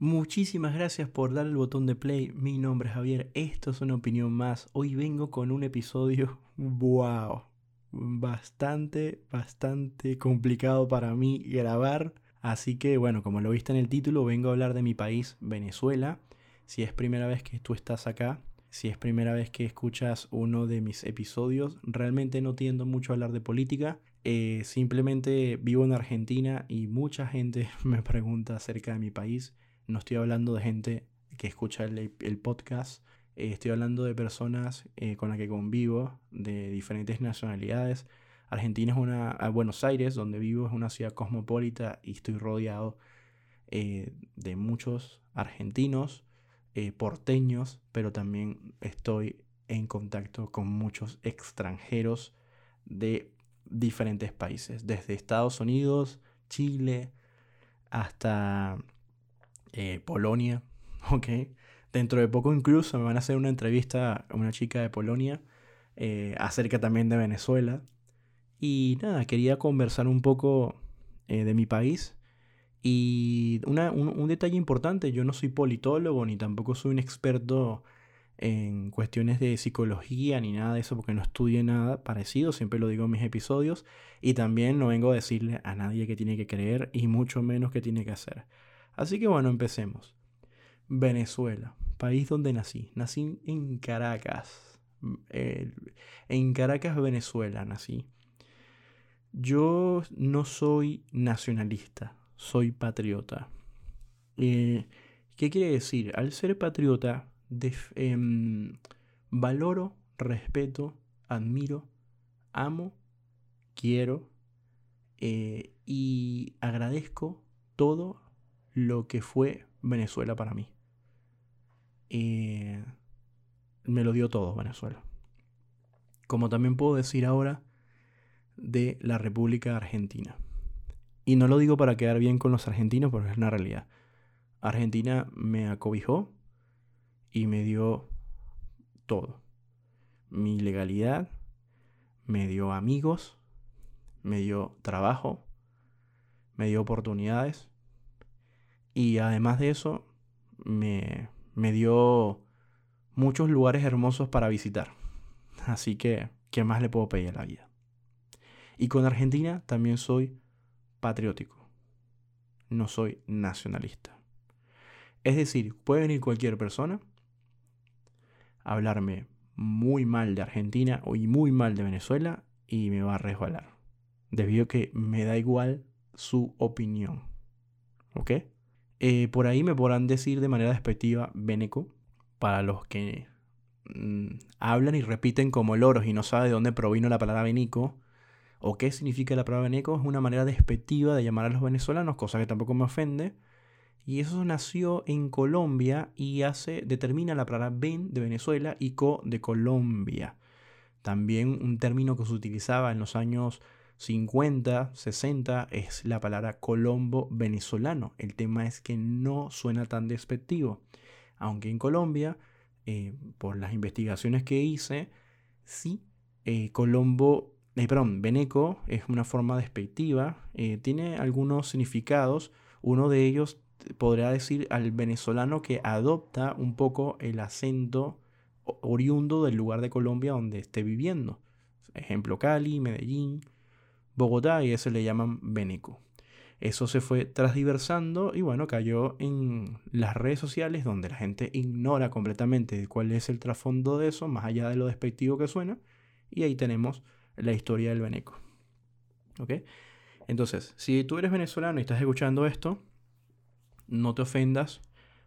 Muchísimas gracias por dar el botón de play. Mi nombre es Javier. Esto es una opinión más. Hoy vengo con un episodio, wow, bastante, bastante complicado para mí grabar. Así que bueno, como lo viste en el título, vengo a hablar de mi país, Venezuela. Si es primera vez que tú estás acá, si es primera vez que escuchas uno de mis episodios, realmente no tiendo mucho a hablar de política. Eh, simplemente vivo en Argentina y mucha gente me pregunta acerca de mi país. No estoy hablando de gente que escucha el, podcast. Eh, estoy hablando de personas eh, con las que convivo, de diferentes nacionalidades. Argentina es una. Buenos Aires, donde vivo, es una ciudad cosmopolita y estoy rodeado eh, de muchos argentinos, porteños, pero también estoy en contacto con muchos extranjeros de diferentes países, desde Estados Unidos, Chile, hasta eh, Polonia, ¿ok? Dentro de poco incluso me van a hacer una entrevista a una chica de Polonia eh, acerca también de Venezuela. Y nada, quería conversar un poco eh, de mi país. Y un, detalle importante, yo no soy politólogo ni tampoco soy un experto en cuestiones de psicología ni nada de eso porque no estudié nada parecido, siempre lo digo en mis episodios y también no vengo a decirle a nadie que tiene que creer y mucho menos que tiene que hacer. Así que bueno, empecemos. Venezuela, país donde nací. Nací en Caracas. en Caracas, Venezuela, nací. Yo no soy nacionalista, soy patriota. Eh, ¿Qué quiere decir? Al ser patriota, em, valoro, respeto, admiro, amo, quiero eh, y agradezco todo lo que fue Venezuela para mí. me lo dio todo Venezuela. Como también puedo decir ahora de la República Argentina. Y no lo digo para quedar bien con los argentinos, porque es una realidad. Argentina me acobijó y me dio todo. Mi legalidad, me dio amigos, me dio trabajo, me dio oportunidades, y además de eso, me, me dio muchos lugares hermosos para visitar. Así que, ¿qué más le puedo pedir a la vida? Y con Argentina también soy patriótico. No soy nacionalista. Es decir, puede venir cualquier persona a hablarme muy mal de Argentina o muy mal de Venezuela y me va a resbalar. Debido a que me da igual su opinión. ¿Ok? Eh, por ahí me podrán decir de manera despectiva Beneco, para los que mm, hablan y repiten como loros y no saben de dónde provino la palabra Benico o qué significa la palabra Beneco, es una manera despectiva de llamar a los venezolanos, cosa que tampoco me ofende. Y eso nació en Colombia y hace, determina la palabra Ben de Venezuela y Co de Colombia. También un término que se utilizaba en los años 50, 60 es la palabra colombo venezolano. El tema es que no suena tan despectivo. Aunque en Colombia, eh, por las investigaciones que hice, sí, eh, colombo, eh, perdón, veneco es una forma despectiva. tiene algunos significados. Uno de ellos podría decir al venezolano que adopta un poco el acento oriundo del lugar de Colombia donde esté viviendo. Ejemplo Cali, Medellín, Bogotá y ese le llaman Beneco. Eso se fue transdiversando y bueno, cayó en las redes sociales donde la gente ignora completamente cuál es el trasfondo de eso, más allá de lo despectivo que suena, y ahí tenemos la historia del Beneco. ¿Ok? Entonces, si tú eres venezolano y estás escuchando esto, no te ofendas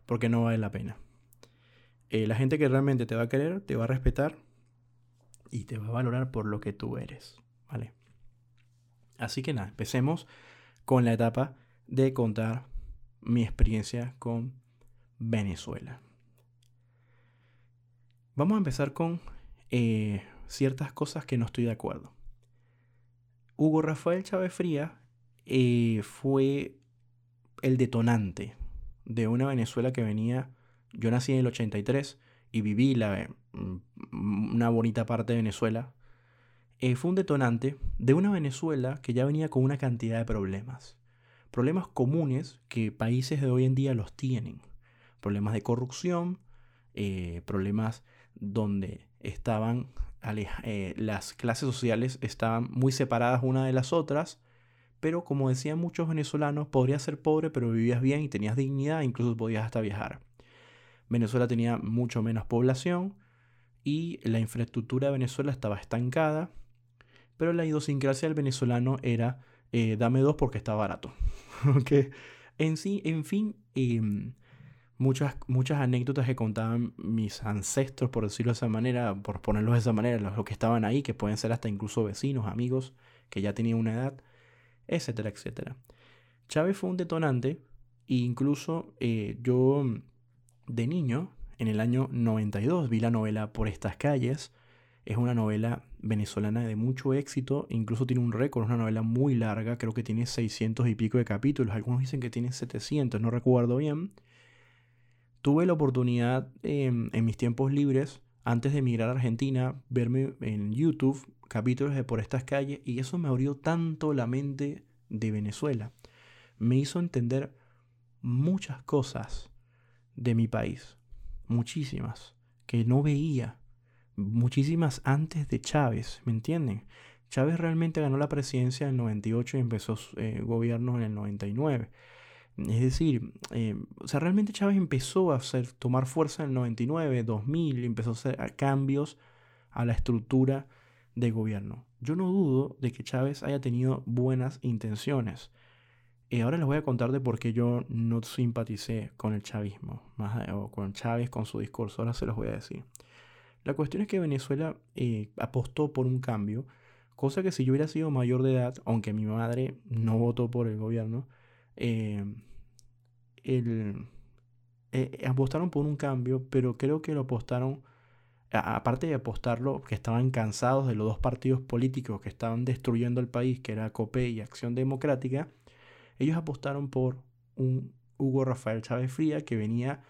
porque no vale la pena. Eh, la gente que realmente te va a querer, te va a respetar y te va a valorar por lo que tú eres. ¿Vale? Así que nada, empecemos con la etapa de contar mi experiencia con Venezuela. Vamos a empezar con eh, ciertas cosas que no estoy de acuerdo. Hugo Rafael Chávez Fría eh, fue el detonante de una Venezuela que venía. Yo nací en el 83 y viví la, mm, una bonita parte de Venezuela eh, fue un detonante de una Venezuela que ya venía con una cantidad de problemas. problemas comunes que países de hoy en día los tienen. Problemas de corrupción, eh, problemas donde estaban eh, las clases sociales estaban muy separadas una de las otras, pero como decían muchos venezolanos, podrías ser pobre pero vivías bien y tenías dignidad, incluso podías hasta viajar. Venezuela tenía mucho menos población y la infraestructura de Venezuela estaba estancada, pero la idiosincrasia del venezolano era eh, dame dos porque está barato. En sí, en fin, em, muchas, muchas anécdotas que contaban mis ancestros, por decirlo de esa manera, por ponerlos de esa manera, los, que estaban ahí, que pueden ser hasta incluso vecinos, amigos, que ya tenían una edad, etcétera, etcétera. Chávez fue un detonante e incluso eh, yo de niño, en el año 92, vi la novela Por estas calles. Es una novela venezolana de mucho éxito, incluso tiene un récord, es una novela muy larga, creo que tiene 600 y pico de capítulos, algunos dicen que tiene 700, no recuerdo bien tuve la oportunidad em, en mis tiempos libres, antes de emigrar a Argentina, verme en YouTube capítulos de Por estas calles y eso me abrió tanto la mente de Venezuela. Me hizo entender muchas cosas de mi país, muchísimas, que no veía, muchísimas antes de Chávez, ¿me entienden? Chávez realmente ganó la presidencia en el 98 y empezó eh, gobierno en el 99. Es decir, eh, realmente Chávez empezó a hacer, tomar fuerza en el 99, 2000, empezó a hacer cambios a la estructura de gobierno. Yo no dudo de que Chávez haya tenido buenas intenciones. Y ahora les voy a contar de por qué yo no simpaticé con el chavismo, más, o con Chávez, con su discurso. Ahora se los voy a decir. La cuestión es que Venezuela eh, apostó por un cambio, cosa que si yo hubiera sido mayor de edad, aunque mi madre no votó por el gobierno, eh, el, eh, apostaron por un cambio, pero creo que lo apostaron, aparte de apostarlo, que estaban cansados de los dos partidos políticos que estaban destruyendo el país, que era COPE y Acción Democrática, ellos apostaron por un Hugo Rafael Chávez Fría que venía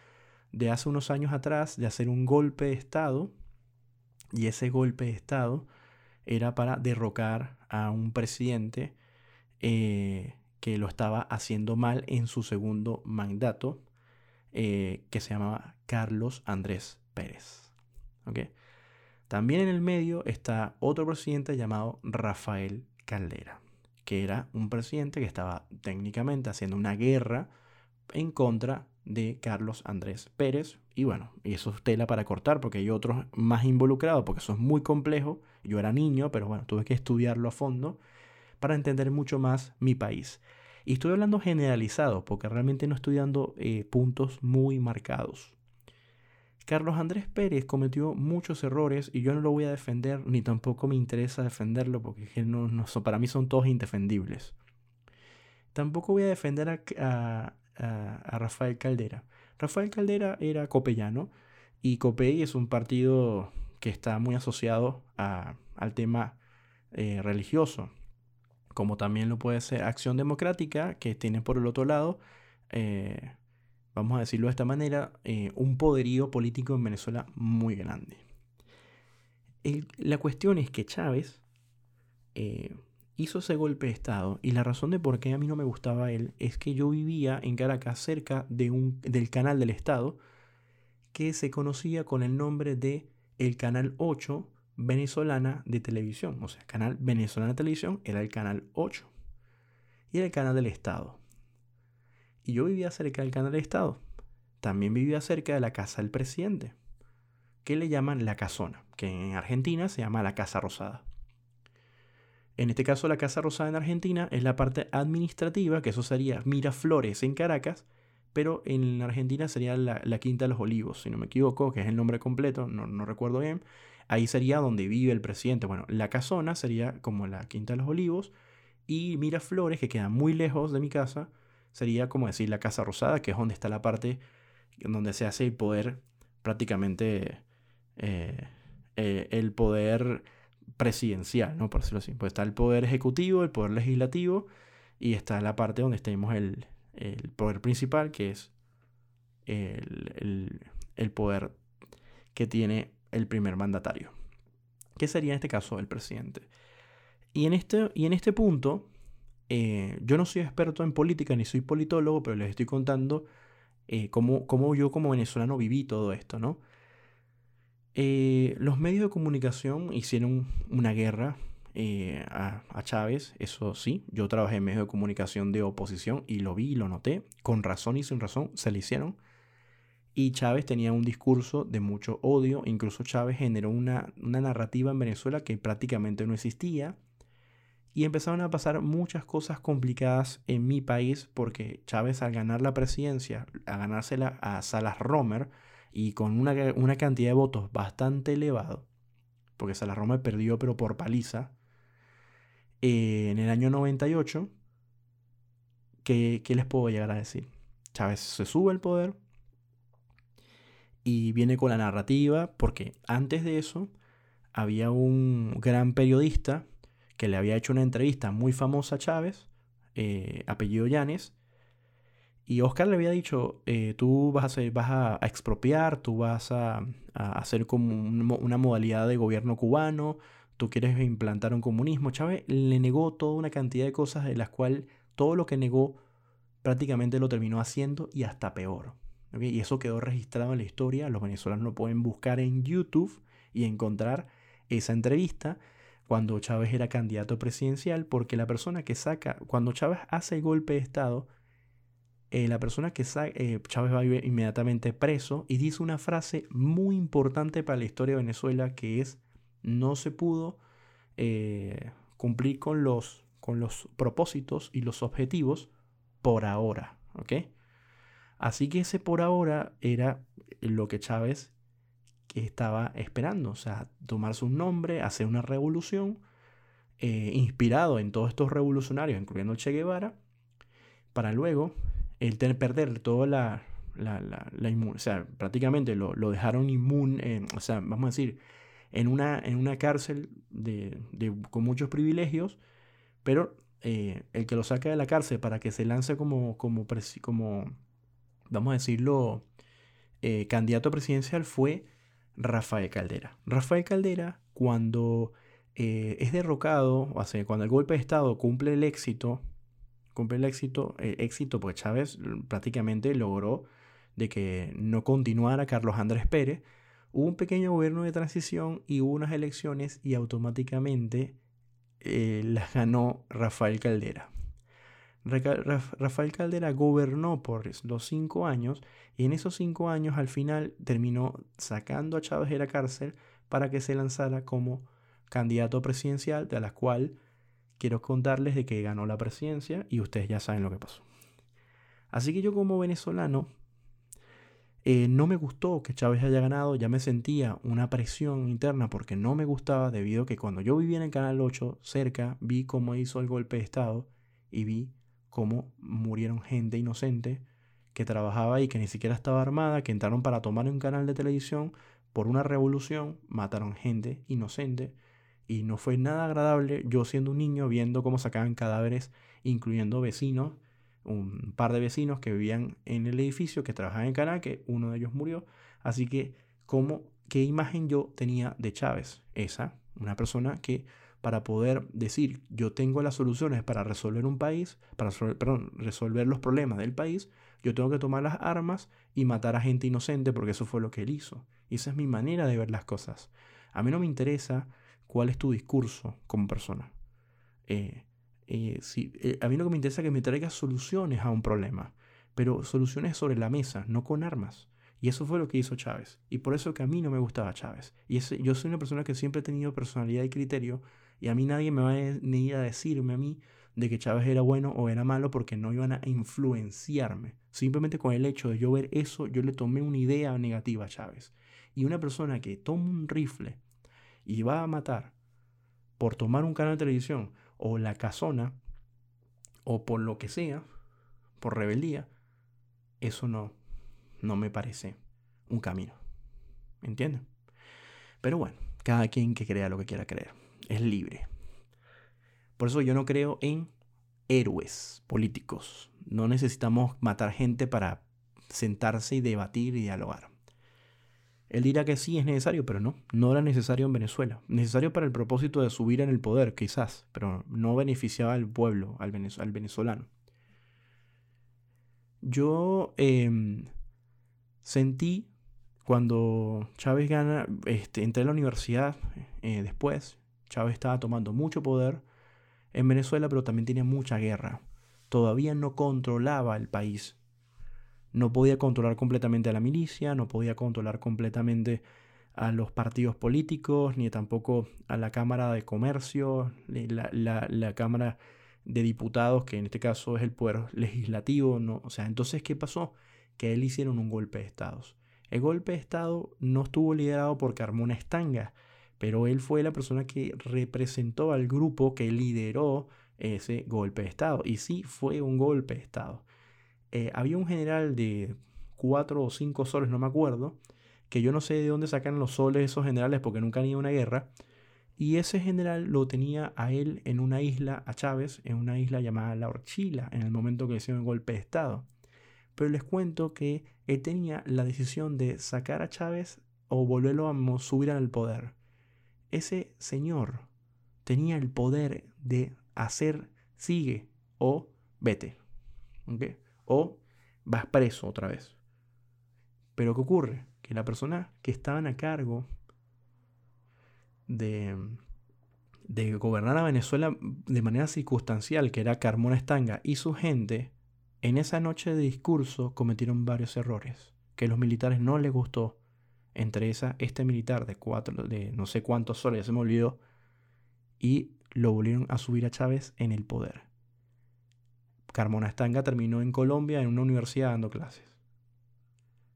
de hace unos años atrás de hacer un golpe de Estado, y ese golpe de Estado era para derrocar a un presidente eh, que lo estaba haciendo mal en su segundo mandato, eh, que se llamaba Carlos Andrés Pérez. También en el medio está otro presidente llamado Rafael Caldera, que era un presidente que estaba técnicamente haciendo una guerra en contra de Carlos Andrés Pérez. Y bueno, y eso es tela para cortar porque hay otros más involucrados, porque eso es muy complejo. Yo era niño, pero bueno, tuve que estudiarlo a fondo para entender mucho más mi país. Y estoy hablando generalizado, porque realmente no estoy dando eh, puntos muy marcados. Carlos Andrés Pérez cometió muchos errores y yo no lo voy a defender, ni tampoco me interesa defenderlo, porque no, no para mí son todos indefendibles. Tampoco voy a defender a, Rafael Caldera. Rafael Caldera era copellano y COPEI es un partido que está muy asociado al tema eh, religioso como también lo puede ser Acción Democrática, que tiene por el otro lado, eh, vamos a decirlo de esta manera, eh, un poderío político en Venezuela muy grande. la cuestión es que Chávez hizo ese golpe de Estado y la razón de por qué a mí no me gustaba él es que yo vivía en Caracas cerca de un, del canal del Estado que se conocía con el nombre de el Canal 8 venezolana de televisión. O sea, canal venezolana de televisión era el canal 8. Y era el canal del Estado. Y yo vivía cerca del canal del Estado. También vivía cerca de la casa del presidente, que le llaman la casona, que en Argentina se llama la Casa Rosada. En este caso, la Casa Rosada en Argentina es la parte administrativa, que eso sería Miraflores en Caracas, pero en Argentina sería la, Quinta de los Olivos, si no me equivoco, que es el nombre completo, no, no recuerdo bien. Ahí sería donde vive el presidente. Bueno, la casona sería como la Quinta de los Olivos. Y Miraflores, que queda muy lejos de mi casa, sería como decir la Casa Rosada, que es donde está la parte donde se hace el poder prácticamente eh, eh, el poder presidencial, ¿no? Por decirlo así. Pues está el poder ejecutivo, el poder legislativo y está la parte donde tenemos el, poder principal, que es el, el poder que tiene el primer mandatario, que sería en este caso el presidente. Y en este, y en este punto, eh, yo no soy experto en política ni soy politólogo, pero les estoy contando eh, cómo, cómo, yo como venezolano viví todo esto, ¿no? Eh, los medios de comunicación hicieron una guerra a, a, Chávez, eso sí, yo trabajé en medios de comunicación de oposición y lo vi y lo noté, con razón y sin razón se le hicieron. Y Chávez tenía un discurso de mucho odio, incluso Chávez generó una, una narrativa en Venezuela que prácticamente no existía. Y empezaron a pasar muchas cosas complicadas en mi país porque Chávez al ganar la presidencia, a ganársela a Salas Romer y con una, una cantidad de votos bastante elevado, porque Salas Romer perdió pero por paliza, eh, en el año 98, ¿qué, ¿qué les puedo llegar a decir? Chávez se sube al poder, y viene con la narrativa, porque antes de eso había un gran periodista que le había hecho una entrevista muy famosa a Chávez, eh, apellido Llanes, y Oscar le había dicho, eh, tú vas a, expropiar, tú vas a, hacer como una modalidad de gobierno cubano, tú quieres implantar un comunismo. Chávez le negó toda una cantidad de cosas de las cuales todo lo que negó prácticamente lo terminó haciendo y hasta peor. Y eso quedó registrado en la historia. Los venezolanos lo pueden buscar en YouTube y encontrar esa entrevista cuando Chávez era candidato presidencial, porque la persona que saca, cuando Chávez hace el golpe de Estado, eh, la persona que saca, eh, Chávez va inmediatamente preso y dice una frase muy importante para la historia de Venezuela que es, no se pudo eh, cumplir con los, con los propósitos y los objetivos por ahora, ¿ok? Así que ese por ahora era lo que Chávez estaba esperando, o sea, tomar su nombre, hacer una revolución, eh, inspirado en todos estos revolucionarios, incluyendo Che Guevara, para luego él perder toda la, la, la, o sea, prácticamente lo, dejaron inmune, o sea, vamos a decir, en una, en una cárcel de, con muchos privilegios, pero eh, el que lo saca de la cárcel para que se lance como, como, como vamos a decirlo, eh, candidato presidencial fue Rafael Caldera. Rafael Caldera, cuando eh, es derrocado, o sea, cuando el golpe de Estado cumple el éxito, cumple el éxito, eh, éxito porque Chávez prácticamente logró de que no continuara Carlos Andrés Pérez, hubo un pequeño gobierno de transición y hubo unas elecciones y automáticamente las ganó Rafael Caldera. Rafael Caldera gobernó por los cinco años y en esos cinco años al final terminó sacando a Chávez de la cárcel para que se lanzara como candidato presidencial, de la cual quiero contarles de que ganó la presidencia y ustedes ya saben lo que pasó. Así que yo como venezolano eh, no me gustó que Chávez haya ganado, ya me sentía una presión interna porque no me gustaba debido a que cuando yo vivía en el Canal 8 cerca vi cómo hizo el golpe de Estado y vi cómo murieron gente inocente que trabajaba y que ni siquiera estaba armada, que entraron para tomar un canal de televisión por una revolución, mataron gente inocente y no fue nada agradable yo siendo un niño viendo cómo sacaban cadáveres, incluyendo vecinos, un par de vecinos que vivían en el edificio, que trabajaban en canal, que uno de ellos murió. Así que, ¿cómo, ¿qué imagen yo tenía de Chávez? Esa, una persona que para poder decir yo tengo las soluciones para resolver un país, para resolver, los problemas del país, yo tengo que tomar las armas y matar a gente inocente porque eso fue lo que él hizo. Y esa es mi manera de ver las cosas. A mí no me interesa cuál es tu discurso como persona. Eh, eh, eh, a mí lo que me interesa es que me traigas soluciones a un problema, pero soluciones sobre la mesa, no con armas. Y eso fue lo que hizo Chávez. Y por eso que a mí no me gustaba Chávez. Y yo soy una persona que siempre he tenido personalidad y criterio y a mí nadie me va a a decirme a mí de que Chávez era bueno o era malo porque no iban a influenciarme. Simplemente con el hecho de yo ver eso, yo le tomé una idea negativa a Chávez. Y una persona que toma un rifle y va a matar por tomar un canal de televisión o la casona o por lo que sea, por rebeldía, eso no, no me parece un camino. ¿Entienden? Pero bueno, cada quien que crea lo que quiera creer es libre. Por eso yo no creo en héroes políticos. No necesitamos matar gente para sentarse y debatir y dialogar. Él dirá que sí es necesario, pero no, no era necesario en Venezuela. Necesario para el propósito de subir en el poder, quizás, pero no beneficiaba al pueblo, al, venezolano. Yo em, sentí cuando Chávez gana, este, entré a la universidad eh, después, Chávez estaba tomando mucho poder en Venezuela, pero también tenía mucha guerra. Todavía no controlaba el país no podía controlar completamente a la milicia, no podía controlar completamente a los partidos políticos, ni tampoco a la Cámara de Comercio, la, Cámara de Diputados, que en este caso es el poder legislativo. No, o sea, entonces, ¿qué pasó? Que él hicieron un golpe de Estado. El golpe de Estado no estuvo liderado por Carmona Estanga, pero él fue la persona que representó al grupo que lideró ese golpe de Estado. Y sí, fue un golpe de Estado. Eh, había un general de cuatro o cinco soles, no me acuerdo, que yo no sé de dónde sacan los soles esos generales porque nunca han ido a una guerra. Y ese general lo tenía a él en una isla, a Chávez, en una isla llamada La Orchila, en el momento que hicieron el golpe de Estado. Pero les cuento que él tenía la decisión de sacar a Chávez o volverlo a subir al poder. Ese señor tenía el poder de hacer sigue o vete. ¿Okay? O vas preso otra vez. Pero ¿qué ocurre? Que la persona que estaban a cargo de, de gobernar a Venezuela de manera circunstancial, que era Carmona Estanga y su gente, en esa noche de discurso cometieron varios errores que a los militares no les gustó. Entre esa, este militar de cuatro, de no sé cuántos soles, se me olvidó, y lo volvieron a subir a Chávez en el poder. Carmona Estanga terminó en Colombia en una universidad dando clases.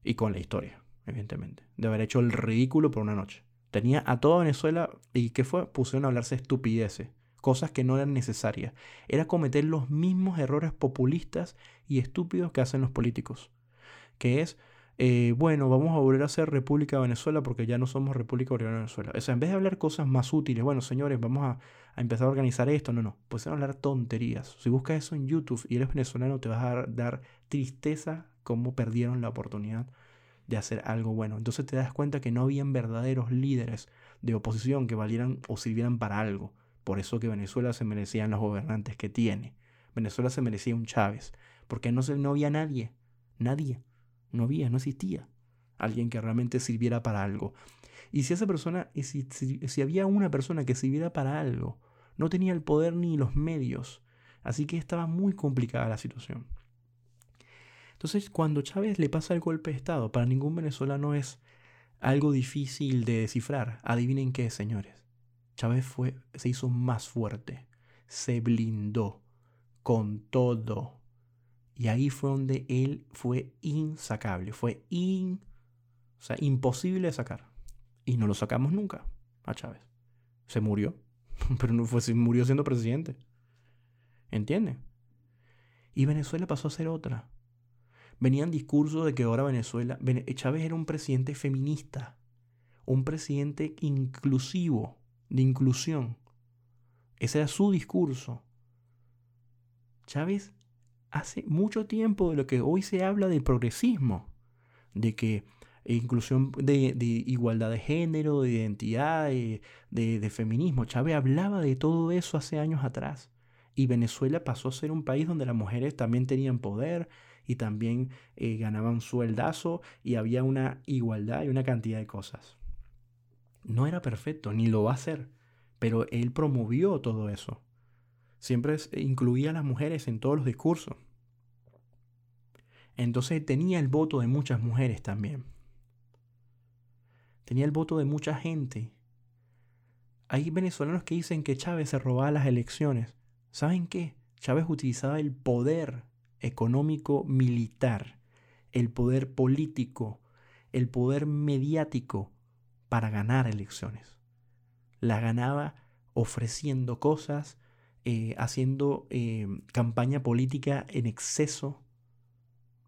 Y con la historia, evidentemente. De haber hecho el ridículo por una noche. Tenía a toda Venezuela y ¿qué fue? Pusieron a hablarse estupideces. Cosas que no eran necesarias. Era cometer los mismos errores populistas y estúpidos que hacen los políticos. Que es eh, bueno, vamos a volver a ser República de Venezuela porque ya no somos República Bolivariana de Venezuela. O sea, en vez de hablar cosas más útiles, bueno, señores, vamos a, empezar a organizar esto, no, no, pues a hablar tonterías. Si buscas eso en YouTube y eres venezolano, te vas a dar, tristeza cómo perdieron la oportunidad de hacer algo bueno. Entonces te das cuenta que no habían verdaderos líderes de oposición que valieran o sirvieran para algo. Por eso que Venezuela se merecían los gobernantes que tiene. Venezuela se merecía un Chávez, porque no, se, no había nadie, nadie. No había, no existía alguien que realmente sirviera para algo. Y si esa persona, y si, si, había una persona que sirviera para algo, no tenía el poder ni los medios. Así que estaba muy complicada la situación. Entonces, cuando Chávez le pasa el golpe de Estado, para ningún venezolano es algo difícil de descifrar. Adivinen qué, señores. Chávez fue, se hizo más fuerte, se blindó con todo y ahí fue donde él fue insacable, fue imposible de sacar. Y no lo sacamos nunca a Chávez. Se murió, pero no fue, se murió siendo presidente. ¿Entienden? Y Venezuela pasó a ser otra. Venían discursos de que ahora Venezuela, Chávez era un presidente feminista, un presidente inclusivo, de inclusión. Ese era su discurso. Chávez hace mucho tiempo de lo que hoy se habla del progresismo, de que inclusión de, igualdad de género, de identidad, de, feminismo. Chávez hablaba de todo eso hace años atrás. Y Venezuela pasó a ser un país donde las mujeres también tenían poder y también eh, ganaban sueldazo y había una igualdad y una cantidad de cosas. No era perfecto, ni lo va a ser, pero él promovió todo eso. Siempre incluía a las mujeres en todos los discursos. Entonces tenía el voto de muchas mujeres también. Tenía el voto de mucha gente. Hay venezolanos que dicen que Chávez se robaba las elecciones. ¿Saben qué? Chávez utilizaba el poder económico militar, el poder político, el poder mediático para ganar elecciones. La ganaba ofreciendo cosas, eh, haciendo eh, campaña política en exceso,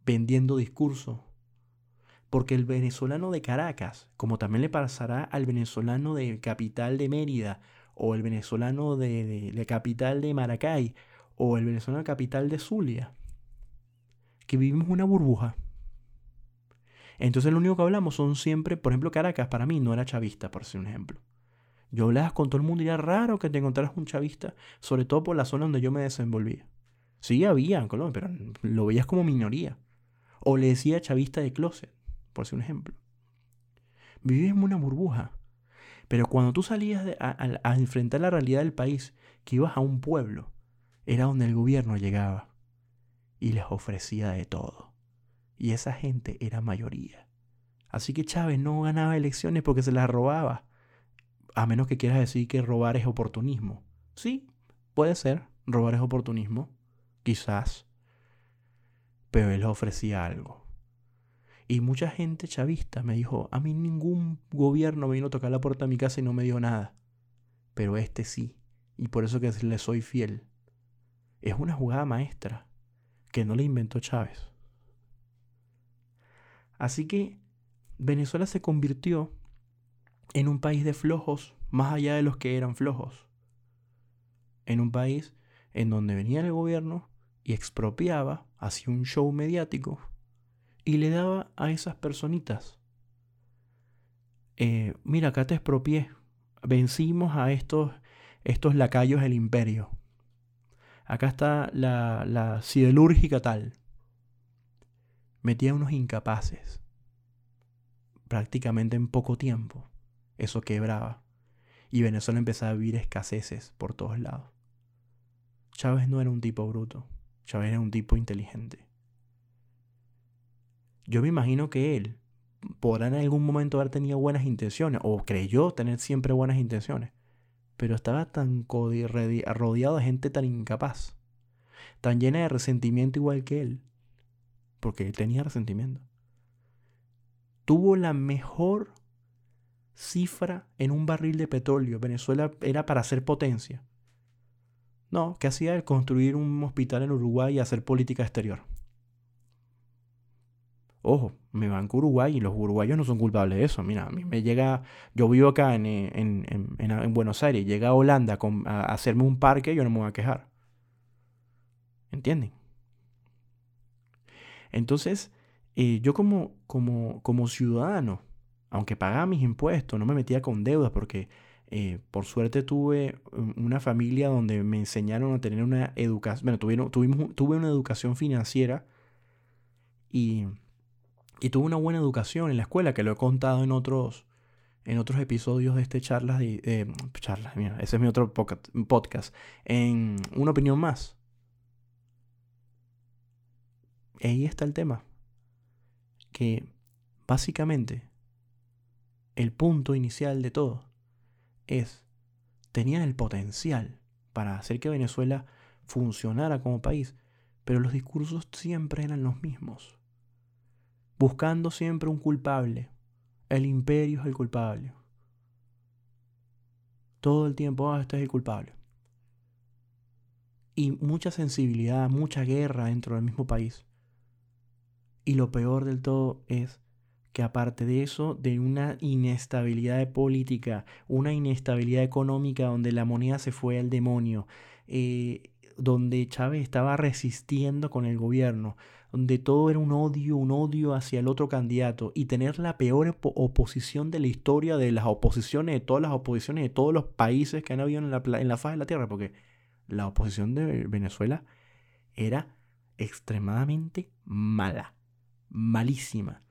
vendiendo discurso. Porque el venezolano de Caracas, como también le pasará al venezolano de capital de Mérida, o el venezolano de, la capital de Maracay, o el venezolano de capital de Zulia, que vivimos una burbuja. Entonces lo único que hablamos son siempre, por ejemplo, Caracas para mí no era chavista, por ser un ejemplo. Yo hablaba con todo el mundo y era raro que te encontraras un chavista, sobre todo por la zona donde yo me desenvolvía. Sí había en Colombia, pero lo veías como minoría. O le decía chavista de closet, por ser un ejemplo. Vivías en una burbuja. Pero cuando tú salías a, a enfrentar la realidad del país, que ibas a un pueblo, era donde el gobierno llegaba y les ofrecía de todo. Y esa gente era mayoría. Así que Chávez no ganaba elecciones porque se las robaba. A menos que quieras decir que robar es oportunismo. Sí, puede ser. Robar es oportunismo. Quizás. Pero él ofrecía algo. Y mucha gente chavista me dijo, a mí ningún gobierno me vino a tocar la puerta de mi casa y no me dio nada. Pero este sí. Y por eso que le soy fiel. Es una jugada maestra que no le inventó Chávez. Así que Venezuela se convirtió en un país de flojos más allá de los que eran flojos. En un país en donde venía el gobierno y expropiaba, hacía un show mediático y le daba a esas personitas. Eh, mira, acá te expropié. Vencimos a estos, estos lacayos del imperio. Acá está la, la siderúrgica tal. Metía unos incapaces. Prácticamente en poco tiempo. Eso quebraba. Y Venezuela empezaba a vivir escaseces por todos lados. Chávez no era un tipo bruto. Chávez era un tipo inteligente. Yo me imagino que él podrá en algún momento haber tenido buenas intenciones, o creyó tener siempre buenas intenciones, pero estaba tan rodeado de gente tan incapaz, tan llena de resentimiento igual que él, porque él tenía resentimiento. Tuvo la mejor cifra en un barril de petróleo. Venezuela era para hacer potencia. No, ¿qué hacía él? Construir un hospital en Uruguay y hacer política exterior. Ojo, me banco Uruguay y los uruguayos no son culpables de eso. Mira, a mí me llega, yo vivo acá en, en, en, Buenos Aires, llega a Holanda a, hacerme un parque, yo no me voy a quejar. ¿Entienden? Entonces, eh, yo como, como, como ciudadano, aunque pagaba mis impuestos, no me metía con deudas porque eh, por suerte tuve una familia donde me enseñaron a tener una educación, bueno, tuvieron, tuvimos, tuve una educación financiera y y tuve una buena educación en la escuela, que lo he contado en otros, en otros episodios de este charlas, de, charlas, ese es mi otro podcast, en una opinión más. Ahí está el tema. Que básicamente el punto inicial de todo es, tenían el potencial para hacer que Venezuela funcionara como país, pero los discursos siempre eran los mismos buscando siempre un culpable. El imperio es el culpable. Todo el tiempo, ah, este es el culpable. Y mucha sensibilidad, mucha guerra dentro del mismo país. Y lo peor del todo es que aparte de eso, de una inestabilidad política, una inestabilidad económica donde la moneda se fue al demonio, eh, donde Chávez estaba resistiendo con el gobierno, donde todo era un odio, un odio hacia el otro candidato y tener la peor oposición de la historia de las oposiciones, de todas las oposiciones de todos los países que han habido en la, en la faz de la tierra, porque la oposición de Venezuela era extremadamente mala, malísima,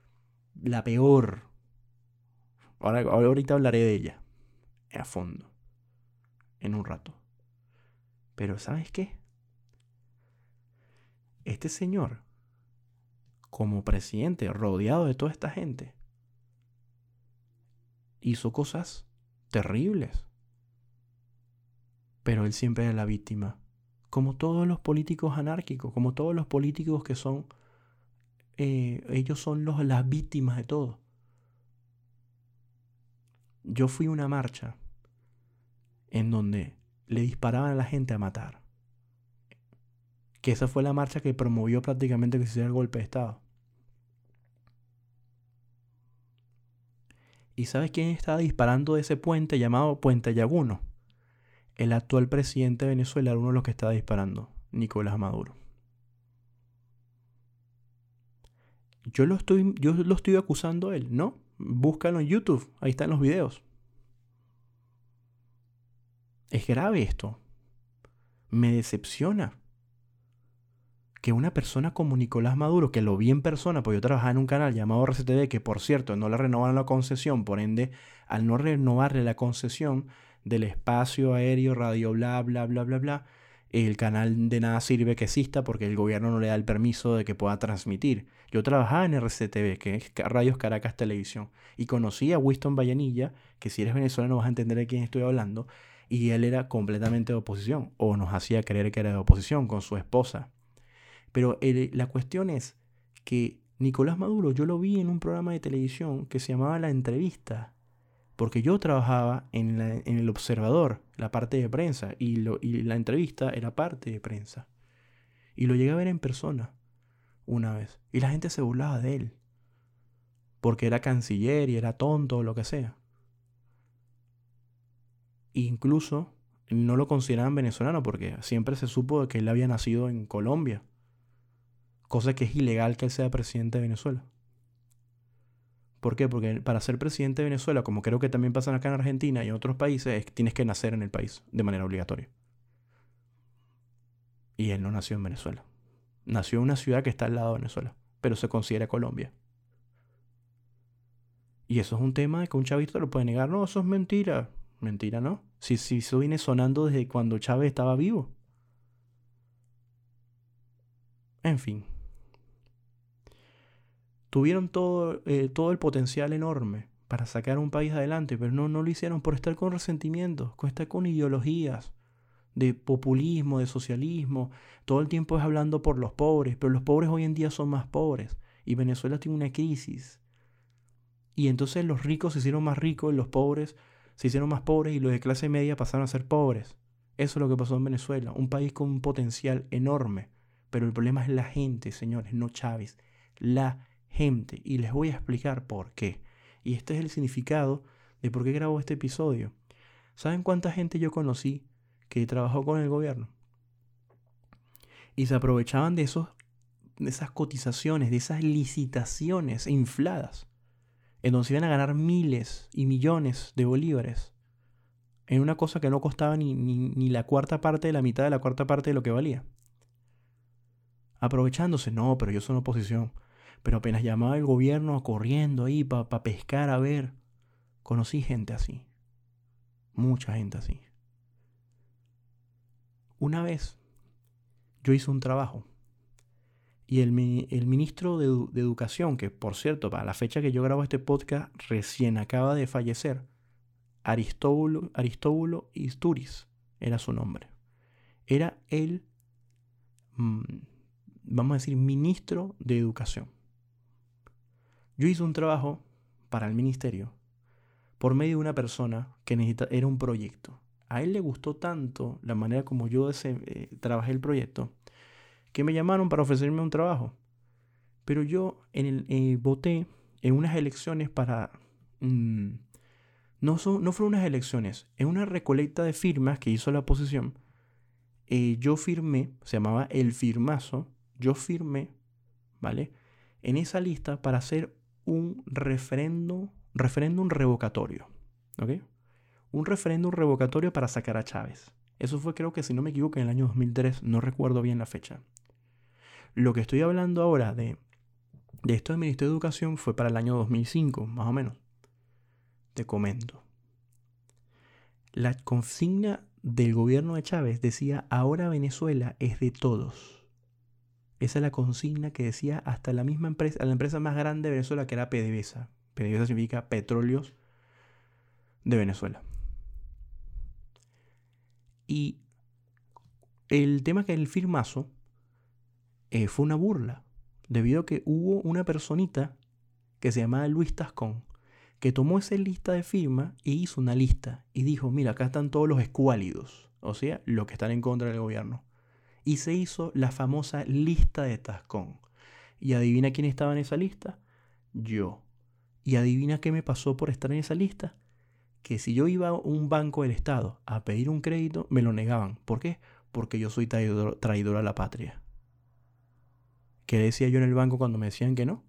la peor. Ahora, ahorita hablaré de ella a fondo, en un rato. Pero ¿sabes qué? Este señor como presidente, rodeado de toda esta gente, hizo cosas terribles. Pero él siempre era la víctima. Como todos los políticos anárquicos, como todos los políticos que son, eh, ellos son los, las víctimas de todo. Yo fui a una marcha en donde le disparaban a la gente a matar que esa fue la marcha que promovió prácticamente que se hiciera el golpe de Estado. ¿Y sabes quién estaba disparando de ese puente llamado Puente Ayaguno? El actual presidente de Venezuela era uno de los que estaba disparando, Nicolás Maduro. Yo lo estoy, yo lo estoy acusando a él, ¿no? Búscalo en YouTube, ahí están los videos. Es grave esto. Me decepciona que una persona como Nicolás Maduro, que lo vi en persona, porque yo trabajaba en un canal llamado RCTV, que por cierto no le renovaron la concesión, por ende, al no renovarle la concesión del espacio aéreo, radio, bla, bla, bla, bla, bla, el canal de nada sirve que exista porque el gobierno no le da el permiso de que pueda transmitir. Yo trabajaba en RCTV, que es Radios Caracas Televisión, y conocí a Winston Vallenilla, que si eres venezolano vas a entender de quién estoy hablando, y él era completamente de oposición, o nos hacía creer que era de oposición con su esposa. Pero la cuestión es que Nicolás Maduro yo lo vi en un programa de televisión que se llamaba La Entrevista, porque yo trabajaba en, el observador, la parte de prensa, y, la entrevista era parte de prensa. Y lo llegué a ver en persona una vez, y la gente se burlaba de él, porque era canciller y era tonto o lo que sea. incluso no lo consideraban venezolano porque siempre se supo que él había nacido en Colombia cosa que es ilegal que él sea presidente de Venezuela. ¿Por qué? Porque para ser presidente de Venezuela, como creo que también pasa acá en Argentina y en otros países, tienes que nacer en el país de manera obligatoria. Y él no nació en Venezuela. Nació en una ciudad que está al lado de Venezuela, pero se considera Colombia. Y eso es un tema que un chavista lo puede negar. No, eso es mentira. Mentira, ¿no? Si, si eso viene sonando desde cuando Chávez estaba vivo. En fin tuvieron todo, eh, todo el potencial enorme para sacar un país adelante, pero no, no lo hicieron por estar con resentimientos, con estar con ideologías de populismo, de socialismo. Todo el tiempo es hablando por los pobres, pero los pobres hoy en día son más pobres y Venezuela tiene una crisis. Y entonces los ricos se hicieron más ricos y los pobres se hicieron más pobres y los de clase media pasaron a ser pobres. Eso es lo que pasó en Venezuela, un país con un potencial enorme. Pero el problema es la gente, señores, no Chávez. La gente y les voy a explicar por qué. Y este es el significado de por qué grabo este episodio. ¿Saben cuánta gente yo conocí que trabajó con el gobierno? Y se aprovechaban de, esos, de esas cotizaciones, de esas licitaciones infladas, en donde se iban a ganar miles y millones de bolívares en una cosa que no costaba ni, ni, la cuarta parte de la mitad de la cuarta parte de lo que valía. Aprovechándose, no, pero yo soy una oposición. Pero apenas llamaba el gobierno corriendo ahí para pescar a ver, conocí gente así. Mucha gente así. Una vez yo hice un trabajo y el, ministro de, Educación, que por cierto, para la fecha que yo grabo este podcast, recién acaba de fallecer, Aristóbulo, Aristóbulo Isturiz era su nombre. Era el, mm, vamos a decir, ministro de Educación. Yo hice un trabajo para el ministerio por medio de una persona que necesita, era un proyecto. A él le gustó tanto la manera como yo eh, trabajé el proyecto que me llamaron para ofrecerme un trabajo. Pero yo en el, eh, voté en unas elecciones para... Mm, no, son, no fueron unas elecciones, en una recolecta de firmas que hizo la oposición. Eh, yo firmé, se llamaba el firmazo, yo firmé, ¿vale? En esa lista para hacer un referéndum, referéndum revocatorio. ¿Ok? Un referéndum revocatorio para sacar a Chávez. Eso fue creo que si no me equivoco en el año 2003, no recuerdo bien la fecha. Lo que estoy hablando ahora de, de esto del Ministerio de Educación fue para el año 2005, más o menos. Te comento. La consigna del gobierno de Chávez decía, ahora Venezuela es de todos. Esa es la consigna que decía hasta la misma empresa, la empresa más grande de Venezuela, que era PDVSA. PDVSA significa Petróleos de Venezuela. Y el tema que el firmazo eh, fue una burla, debido a que hubo una personita que se llamaba Luis Tascón, que tomó esa lista de firma e hizo una lista y dijo, mira, acá están todos los escuálidos, o sea, los que están en contra del gobierno y se hizo la famosa lista de Tascón. ¿Y adivina quién estaba en esa lista? Yo. ¿Y adivina qué me pasó por estar en esa lista? Que si yo iba a un banco del Estado a pedir un crédito, me lo negaban. ¿Por qué? Porque yo soy traidor, a la patria. ¿Qué decía yo en el banco cuando me decían que no?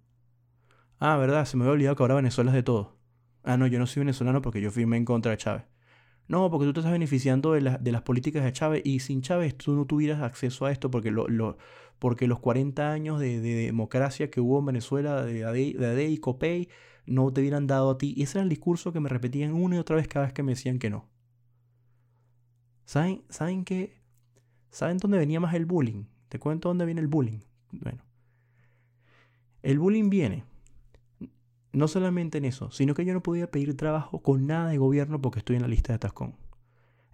Ah, verdad, se me había olvidado que ahora Venezuela es de todo. Ah, no, yo no soy venezolano porque yo firmé en contra de Chávez. No, porque tú te estás beneficiando de, de las políticas de Chávez y sin Chávez tú no tuvieras acceso a esto porque, porque los 40 años de, democracia que hubo en Venezuela de ADE, y COPEI no te hubieran dado a ti. Y ese era el discurso que me repetían una y otra vez cada vez que me decían que no. ¿Saben, ¿Saben qué? ¿Saben dónde venía más el bullying? Te cuento dónde viene el bullying. Bueno. El bullying viene no solamente en eso, sino que yo no podía pedir trabajo con nada de gobierno porque estoy en la lista de Tascón.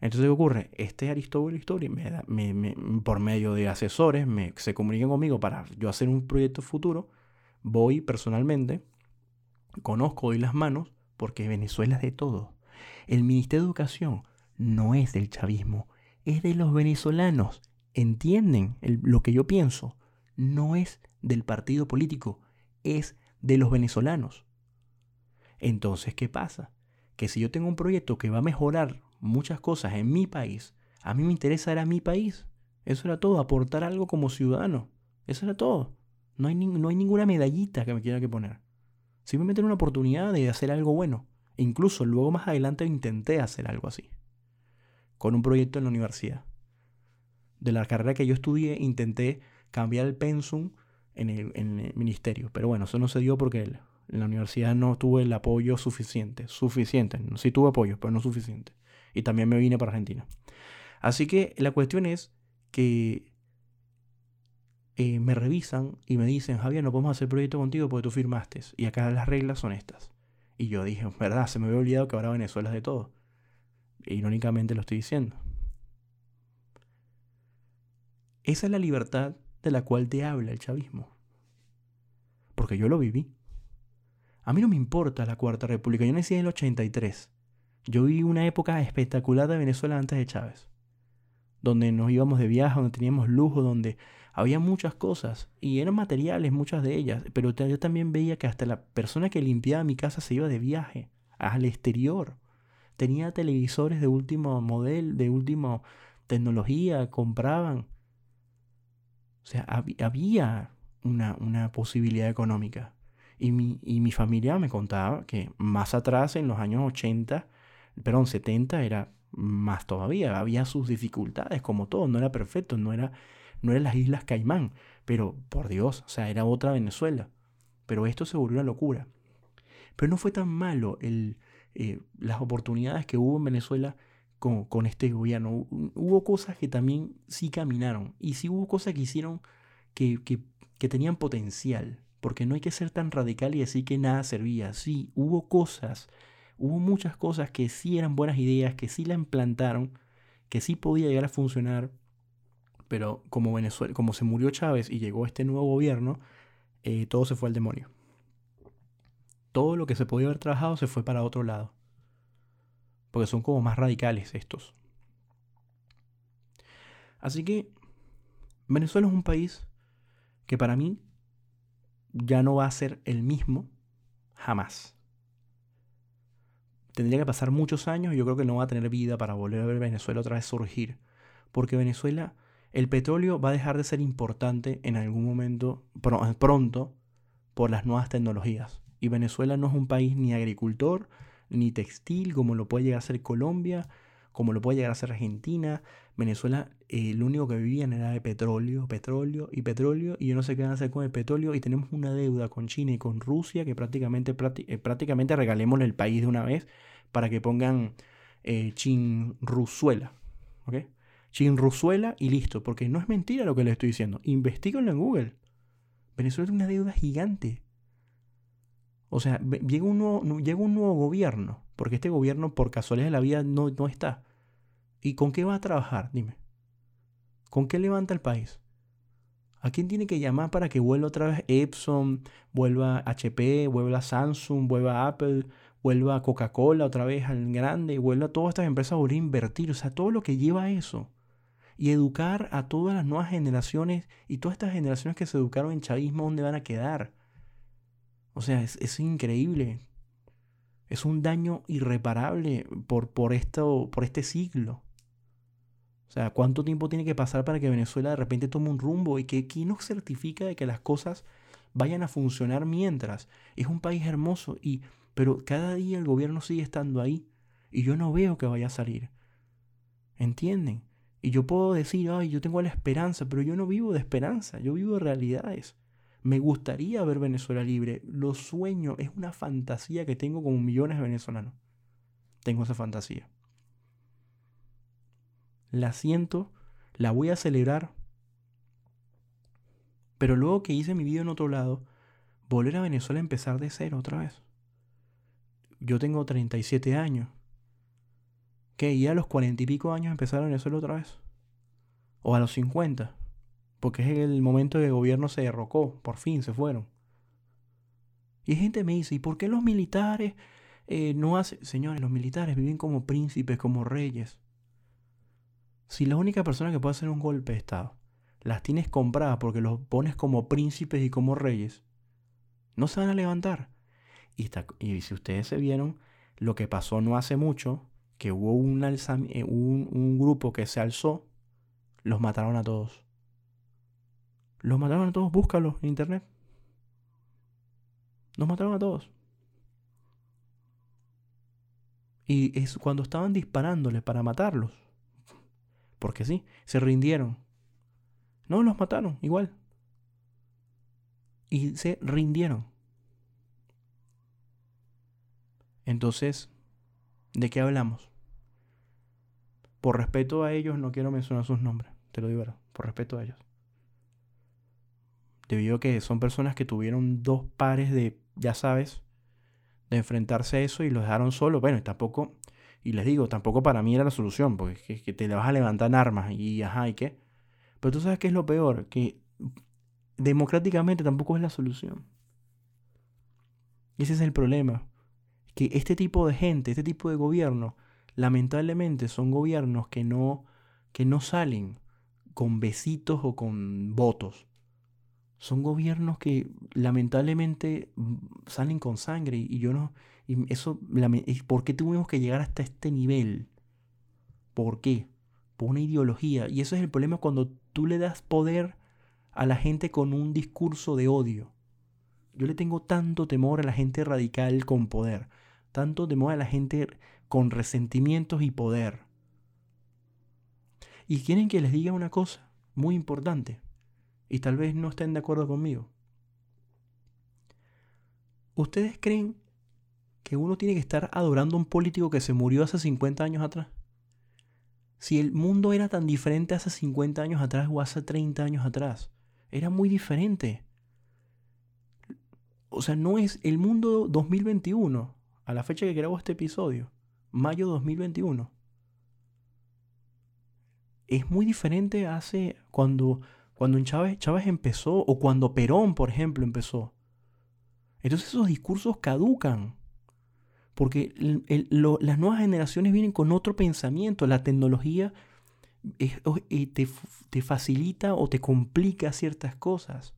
Entonces, ¿qué ocurre? Este Aristóbulo Historia, me por medio de asesores, me, se comunican conmigo para yo hacer un proyecto futuro. Voy personalmente, conozco, doy las manos, porque Venezuela es de todo. El Ministerio de Educación no es del chavismo, es de los venezolanos. ¿Entienden lo que yo pienso? No es del partido político, es de los venezolanos. Entonces, ¿qué pasa? Que si yo tengo un proyecto que va a mejorar muchas cosas en mi país, a mí me interesa era mi país. Eso era todo, aportar algo como ciudadano. Eso era todo. No hay, no hay ninguna medallita que me quiera que poner. Simplemente una oportunidad de hacer algo bueno. E incluso luego más adelante intenté hacer algo así. Con un proyecto en la universidad. De la carrera que yo estudié intenté cambiar el pensum en el, en el ministerio. Pero bueno, eso no se dio porque en la universidad no tuve el apoyo suficiente. Suficiente. Sí tuve apoyo, pero no suficiente. Y también me vine para Argentina. Así que la cuestión es que eh, me revisan y me dicen, Javier, no podemos hacer proyecto contigo porque tú firmaste. Y acá las reglas son estas. Y yo dije, verdad, se me había olvidado que ahora Venezuela es de todo. Irónicamente lo estoy diciendo. Esa es la libertad de la cual te habla el chavismo. Porque yo lo viví. A mí no me importa la Cuarta República. Yo nací en el 83. Yo viví una época espectacular de Venezuela antes de Chávez. Donde nos íbamos de viaje, donde teníamos lujo, donde había muchas cosas. Y eran materiales muchas de ellas. Pero yo también veía que hasta la persona que limpiaba mi casa se iba de viaje al exterior. Tenía televisores de último modelo, de última tecnología, compraban. O sea, había una, una posibilidad económica. Y mi, y mi familia me contaba que más atrás, en los años 80, perdón, 70, era más todavía. Había sus dificultades, como todo. No era perfecto, no era, no era las Islas Caimán. Pero, por Dios, o sea, era otra Venezuela. Pero esto se volvió una locura. Pero no fue tan malo el, eh, las oportunidades que hubo en Venezuela con, con, este gobierno. Hubo cosas que también sí caminaron. Y sí hubo cosas que hicieron que, que tenían potencial porque no hay que ser tan radical y decir que nada servía. Sí, hubo cosas, hubo muchas cosas que sí eran buenas ideas, que sí la implantaron, que sí podía llegar a funcionar, pero como Venezuela, como se murió Chávez y llegó este nuevo gobierno, eh, todo se fue al demonio. Todo lo que se podía haber trabajado se fue para otro lado. Porque son como más radicales estos. Así que Venezuela es un país que para mí ya no va a ser el mismo jamás. Tendría que pasar muchos años y yo creo que no va a tener vida para volver a ver Venezuela otra vez surgir. Porque Venezuela, el petróleo va a dejar de ser importante en algún momento pronto por las nuevas tecnologías. Y Venezuela no es un país ni agricultor, ni textil, como lo puede llegar a ser Colombia, como lo puede llegar a ser Argentina. Venezuela, eh, lo único que vivían era de petróleo, petróleo y petróleo, y yo no sé qué van a hacer con el petróleo, y tenemos una deuda con China y con Rusia que prácticamente, eh, prácticamente regalemos el país de una vez para que pongan eh, Chinruzuela. ¿Ok? Chinruzuela y listo, porque no es mentira lo que les estoy diciendo. Investíguenlo en Google. Venezuela tiene una deuda gigante. O sea, llega un nuevo, llega un nuevo gobierno, porque este gobierno por casualidad de la vida no, no está. ¿Y con qué va a trabajar? Dime. ¿Con qué levanta el país? ¿A quién tiene que llamar para que vuelva otra vez Epson, vuelva HP, vuelva Samsung, vuelva Apple, vuelva Coca-Cola otra vez al grande vuelva a todas estas empresas a volver a invertir? O sea, todo lo que lleva a eso. Y educar a todas las nuevas generaciones y todas estas generaciones que se educaron en chavismo, ¿dónde van a quedar? O sea, es, increíble. Es un daño irreparable por, por, esto, por este siglo. O sea, ¿cuánto tiempo tiene que pasar para que Venezuela de repente tome un rumbo? Y que quién nos certifica de que las cosas vayan a funcionar mientras. Es un país hermoso y pero cada día el gobierno sigue estando ahí y yo no veo que vaya a salir. ¿Entienden? Y yo puedo decir, ay, yo tengo la esperanza, pero yo no vivo de esperanza, yo vivo de realidades. Me gustaría ver Venezuela libre. Lo sueño, es una fantasía que tengo como millones de venezolanos. Tengo esa fantasía. La siento, la voy a celebrar. Pero luego que hice mi vida en otro lado, volver a Venezuela a empezar de cero otra vez. Yo tengo 37 años. ¿Qué? ¿Y a los cuarenta y pico años empezar a Venezuela otra vez? ¿O a los 50? porque es el momento que el gobierno se derrocó, por fin se fueron. Y gente me dice, ¿y por qué los militares eh, no hacen... Señores, los militares viven como príncipes, como reyes. Si la única persona que puede hacer un golpe de Estado las tienes compradas porque los pones como príncipes y como reyes, no se van a levantar. Y, si ustedes se vieron, lo que pasó no hace mucho, que hubo un, eh, un, un grupo que se alzó, los mataron a todos. Los mataron a todos, búscalo en internet. Los mataron a todos. Y es cuando estaban disparándole para matarlos. Porque sí, se rindieron. No, los mataron, igual. Y se rindieron. Entonces, ¿de qué hablamos? Por respeto a ellos, no quiero mencionar sus nombres. Te lo digo ahora, por respeto a ellos debido a que son personas que tuvieron dos pares de, ya sabes, de enfrentarse a eso y lo dejaron solo. Bueno, y tampoco, y les digo, tampoco para mí era la solución, porque es que, te le vas a levantar armas y ajá, ¿y qué? Pero tú sabes qué es lo peor, que democráticamente tampoco es la solución. ese es el problema. Que este tipo de gente, este tipo de gobierno, lamentablemente son gobiernos que no, que no salen con besitos o con votos son gobiernos que lamentablemente mm, salen con sangre y yo no y eso ¿por qué tuvimos que llegar hasta este nivel? ¿Por qué? Por una ideología y eso es el problema cuando tú le das poder a la gente con un discurso de odio. Yo le tengo tanto temor a la gente radical con poder, tanto temor a la gente con resentimientos y poder. Y quieren que les diga una cosa muy importante y tal vez no estén de acuerdo conmigo. ¿Ustedes creen que uno tiene que estar adorando a un político que se murió hace 50 años atrás? Si el mundo era tan diferente hace 50 años atrás o hace 30 años atrás, era muy diferente. O sea, no es el mundo 2021, a la fecha que grabo este episodio, mayo 2021. Es muy diferente hace cuando cuando Chávez, Chávez empezó, o cuando Perón, por ejemplo, empezó. Entonces esos discursos caducan. Porque las nuevas generaciones vienen con otro pensamiento. La tecnología eh, te, facilita o te complica ciertas cosas.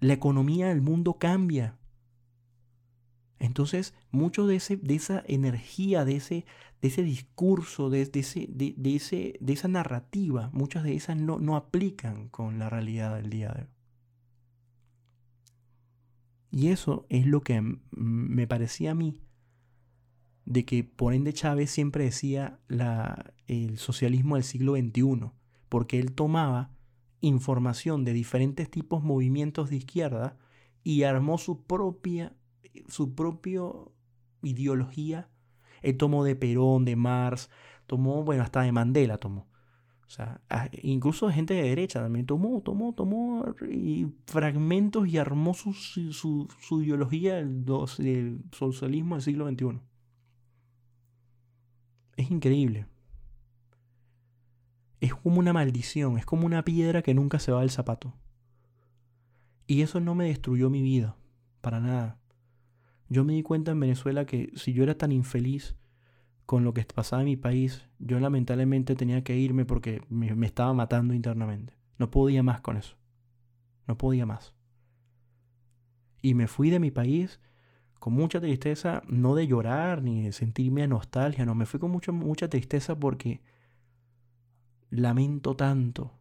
La economía del mundo cambia. Entonces, mucho de, esa energía, de ese, discurso, de esa narrativa, muchas de esas no, no aplican con la realidad del día de hoy. Y eso es lo que me parecía a mí de que por ende Chávez siempre decía la, el socialismo del siglo XXI, porque él tomaba información de diferentes tipos de movimientos de izquierda y armó su propia su propia ideología. Él tomó de Perón, de Marx, tomó, bueno, hasta de Mandela tomó. O sea, incluso de gente de derecha también tomó, tomó, tomó y fragmentos y armó su, su, ideología del, del socialismo del siglo XXI. Es increíble. Es como una maldición, es como una piedra que nunca se va del zapato. Y eso no me destruyó mi vida, para nada. Yo me di cuenta en Venezuela que si yo era tan infeliz con lo que pasaba en mi país, yo lamentablemente tenía que irme porque me, estaba matando internamente. No podía más con eso. No podía más. Y me fui de mi país con mucha tristeza, no de llorar ni de sentirme a nostalgia, no, me fui con mucha, tristeza porque lamento tanto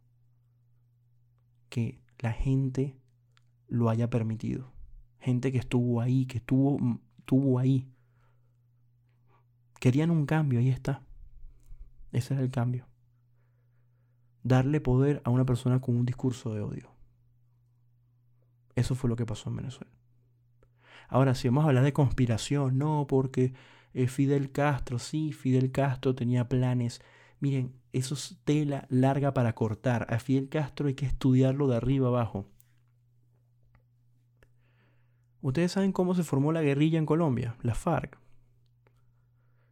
que la gente lo haya permitido. Gente que estuvo ahí, que estuvo, estuvo ahí. Querían un cambio, ahí está. Ese era el cambio. Darle poder a una persona con un discurso de odio. Eso fue lo que pasó en Venezuela. Ahora, si vamos a hablar de conspiración, no, porque eh, Fidel Castro, sí, Fidel Castro tenía planes. Miren, eso es tela larga para cortar. A Fidel Castro hay que estudiarlo de arriba abajo. Ustedes saben cómo se formó la guerrilla en Colombia, la FARC.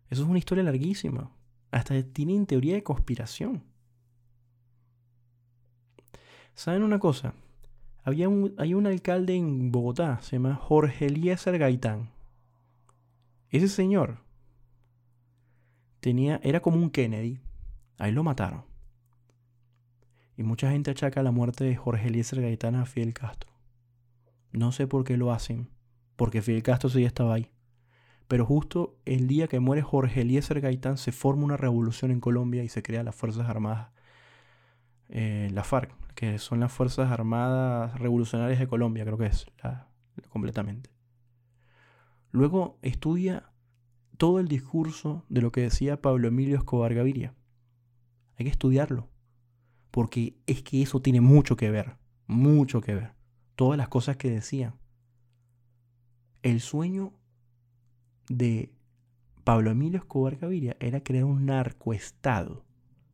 Eso es una historia larguísima. Hasta tienen teoría de conspiración. ¿Saben una cosa? Había un, hay un alcalde en Bogotá, se llama Jorge Eliezer Gaitán. Ese señor tenía, era como un Kennedy. Ahí lo mataron. Y mucha gente achaca la muerte de Jorge Eliezer Gaitán a Fidel Castro. No sé por qué lo hacen, porque Fidel Castro sí estaba ahí. Pero justo el día que muere Jorge Eliezer Gaitán se forma una revolución en Colombia y se crea las Fuerzas Armadas, eh, la FARC, que son las Fuerzas Armadas Revolucionarias de Colombia, creo que es, completamente. Luego estudia todo el discurso de lo que decía Pablo Emilio Escobar Gaviria. Hay que estudiarlo, porque es que eso tiene mucho que ver, mucho que ver. Todas las cosas que decía. El sueño de Pablo Emilio Escobar Gaviria era crear un narcoestado.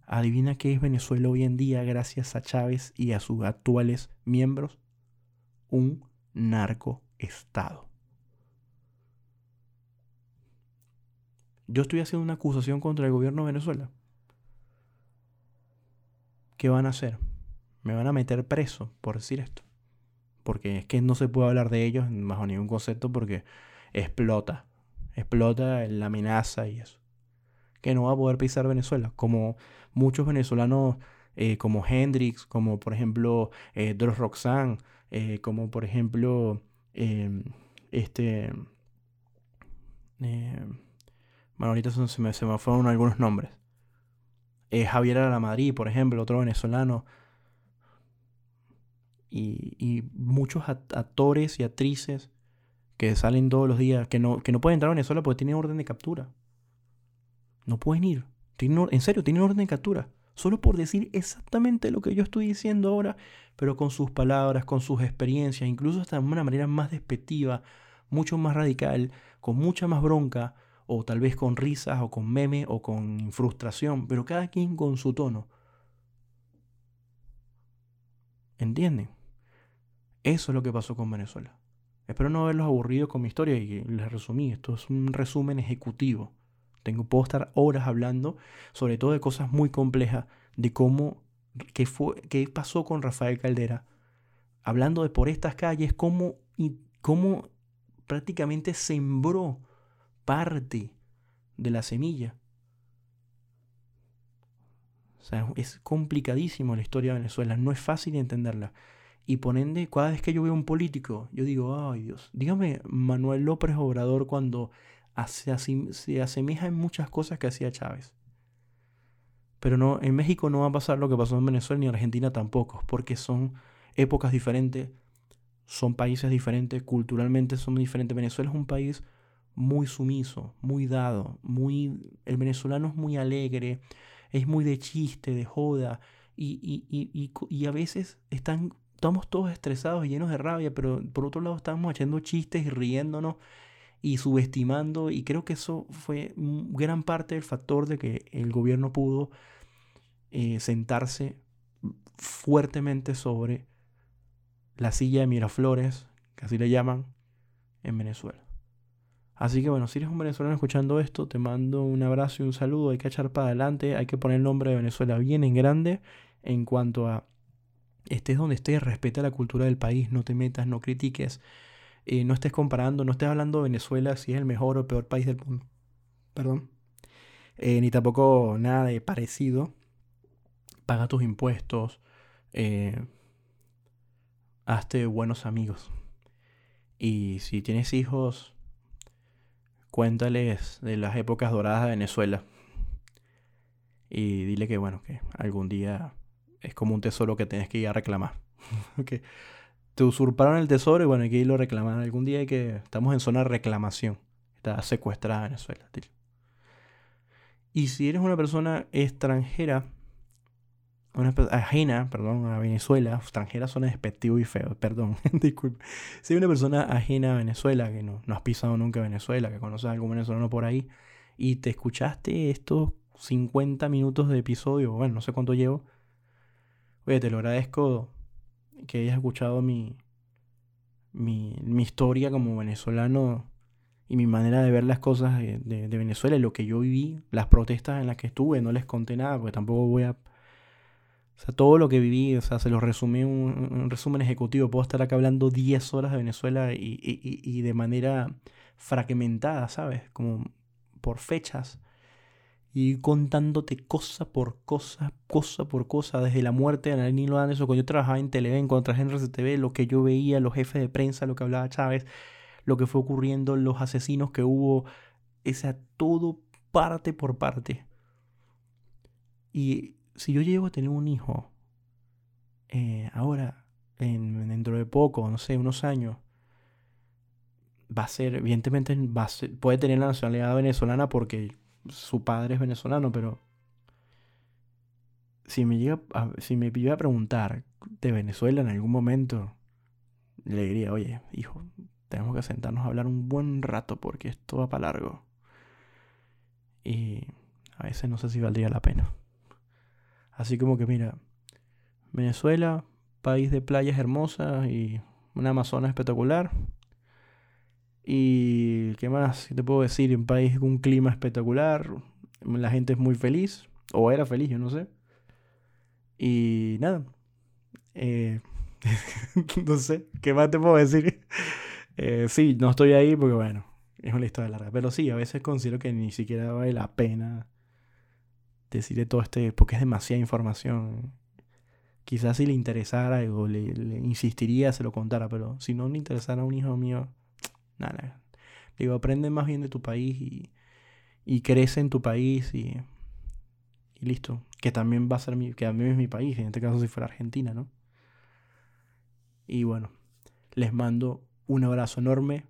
Adivina qué es Venezuela hoy en día gracias a Chávez y a sus actuales miembros. Un narcoestado. Yo estoy haciendo una acusación contra el gobierno de Venezuela. ¿Qué van a hacer? Me van a meter preso por decir esto. Porque es que no se puede hablar de ellos bajo ningún concepto porque explota explota la amenaza y eso. Que no va a poder pisar Venezuela. Como muchos venezolanos, eh, como Hendrix, como por ejemplo eh, Roxanne, eh, como por ejemplo em, este... Em, bueno, ahorita se me, se me fueron algunos nombres. Javier Madrid, por ejemplo, otro venezolano. Y muchos actores y actrices que salen todos los días, que no, que no pueden entrar a Venezuela porque tienen orden de captura. No pueden ir. Tienen, en serio, tienen orden de captura. Solo por decir exactamente lo que yo estoy diciendo ahora, pero con sus palabras, con sus experiencias, incluso hasta de una manera más despectiva, mucho más radical, con mucha más bronca, o tal vez con risas, o con meme, o con frustración, pero cada quien con su tono. ¿Entienden? Eso es lo que pasó con Venezuela. Espero no haberlos aburrido con mi historia y les resumí. Esto es un resumen ejecutivo. Tengo, puedo estar horas hablando, sobre todo de cosas muy complejas, de cómo, qué, fue, qué pasó con Rafael Caldera, hablando de por estas calles, cómo, y cómo prácticamente sembró parte de la semilla. O sea, es complicadísimo la historia de Venezuela, no es fácil entenderla. Y por ende, cada vez que yo veo un político, yo digo, ay Dios, dígame Manuel López Obrador cuando se asemeja en muchas cosas que hacía Chávez. Pero no, en México no va a pasar lo que pasó en Venezuela ni en Argentina tampoco, porque son épocas diferentes, son países diferentes, culturalmente son diferentes. Venezuela es un país muy sumiso, muy dado, muy el venezolano es muy alegre, es muy de chiste, de joda, y, y, y, y a veces están estamos todos estresados y llenos de rabia, pero por otro lado estamos echando chistes y riéndonos y subestimando y creo que eso fue gran parte del factor de que el gobierno pudo eh, sentarse fuertemente sobre la silla de Miraflores, que así le llaman, en Venezuela. Así que bueno, si eres un venezolano escuchando esto, te mando un abrazo y un saludo. Hay que echar para adelante, hay que poner el nombre de Venezuela bien en grande en cuanto a estés donde estés, respeta la cultura del país, no te metas, no critiques, eh, no estés comparando, no estés hablando de Venezuela si es el mejor o peor país del mundo. Perdón. Eh, ni tampoco nada de parecido. Paga tus impuestos. Eh, hazte buenos amigos. Y si tienes hijos, cuéntales de las épocas doradas de Venezuela. Y dile que, bueno, que algún día es como un tesoro que tienes que ir a reclamar. te usurparon el tesoro y bueno, hay que irlo a reclamar algún día. Hay que, estamos en zona de reclamación. Está secuestrada Venezuela, tío. Y si eres una persona extranjera, una ajena, perdón, a Venezuela, extranjera suena despectivo y feo, perdón, disculpe. Si eres una persona ajena a Venezuela, que no, no has pisado nunca Venezuela, que conoces a algún venezolano por ahí, y te escuchaste estos 50 minutos de episodio, bueno, no sé cuánto llevo, oye, te lo agradezco que hayas escuchado mi, mi, mi historia como venezolano y mi manera de ver las cosas de, de, Venezuela, lo que yo viví, las protestas en las que estuve, no les conté nada, porque tampoco voy a... O sea, todo lo que viví, o sea, se lo resumí en un, resumen ejecutivo. Puedo estar acá hablando 10 horas de Venezuela y, y, y, de manera fragmentada, ¿sabes? Como por fechas. Y contándote cosa por cosa, cosa por cosa, desde la muerte de Nilo Anderson, cuando yo trabajaba en Televen, cuando trabajé en RCTV, lo que yo veía, los jefes de prensa, lo que hablaba Chávez, lo que fue ocurriendo, los asesinos que hubo, esa todo parte por parte. Y si yo llego a tener un hijo, eh, ahora, en, dentro de poco, no sé, unos años, va a ser, evidentemente, va puede tener la nacionalidad venezolana porque su padre es venezolano, pero si me llega si me llega a preguntar de Venezuela en algún momento, le diría, oye, hijo, tenemos que sentarnos a hablar un buen rato porque esto va para largo. Y a veces no sé si valdría la pena. Así como que mira, Venezuela, país de playas hermosas y una Amazonas espectacular. Y qué más ¿Qué te puedo decir, un país con un clima espectacular, la gente es muy feliz, o era feliz, yo no sé. Y nada, eh, no sé, ¿qué más te puedo decir? Eh, sí, no estoy ahí porque, bueno, es una historia larga. Pero sí, a veces considero que ni siquiera vale la pena decirle todo este, porque es demasiada información. Quizás si le interesara o le, insistiría, se lo contara, pero si no le interesara a un hijo mío, Digo, aprende más bien de tu país y, y crece en tu país y, y listo. Que también va a ser mi, que también es mi país, en este caso si fuera Argentina, ¿no? Y bueno, les mando un abrazo enorme.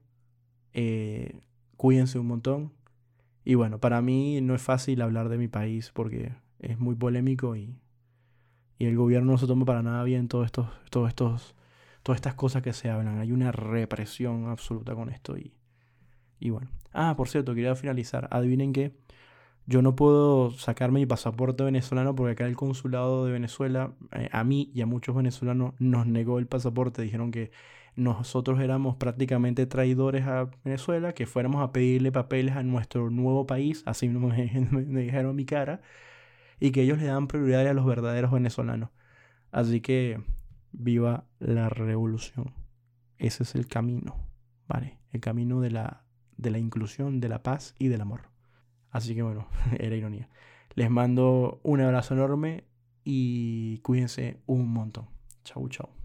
Eh, cuídense un montón. Y bueno, para mí no es fácil hablar de mi país porque es muy polémico y, y el gobierno no se toma para nada bien todos estos, todos estos, todas estas cosas que se hablan. Hay una represión absoluta con esto y, y bueno. Ah, por cierto, quería finalizar. Adivinen que yo no puedo sacarme mi pasaporte venezolano porque acá el consulado de Venezuela, eh, a mí y a muchos venezolanos, nos negó el pasaporte. Dijeron que nosotros éramos prácticamente traidores a Venezuela, que fuéramos a pedirle papeles a nuestro nuevo país, así me, me, dijeron mi cara, y que ellos le dan prioridad a los verdaderos venezolanos. Así que viva la revolución. Ese es el camino, ¿vale? El camino de la, de la inclusión, de la paz y del amor. Así que bueno, era ironía. Les mando un abrazo enorme y cuídense un montón. Chau, chau.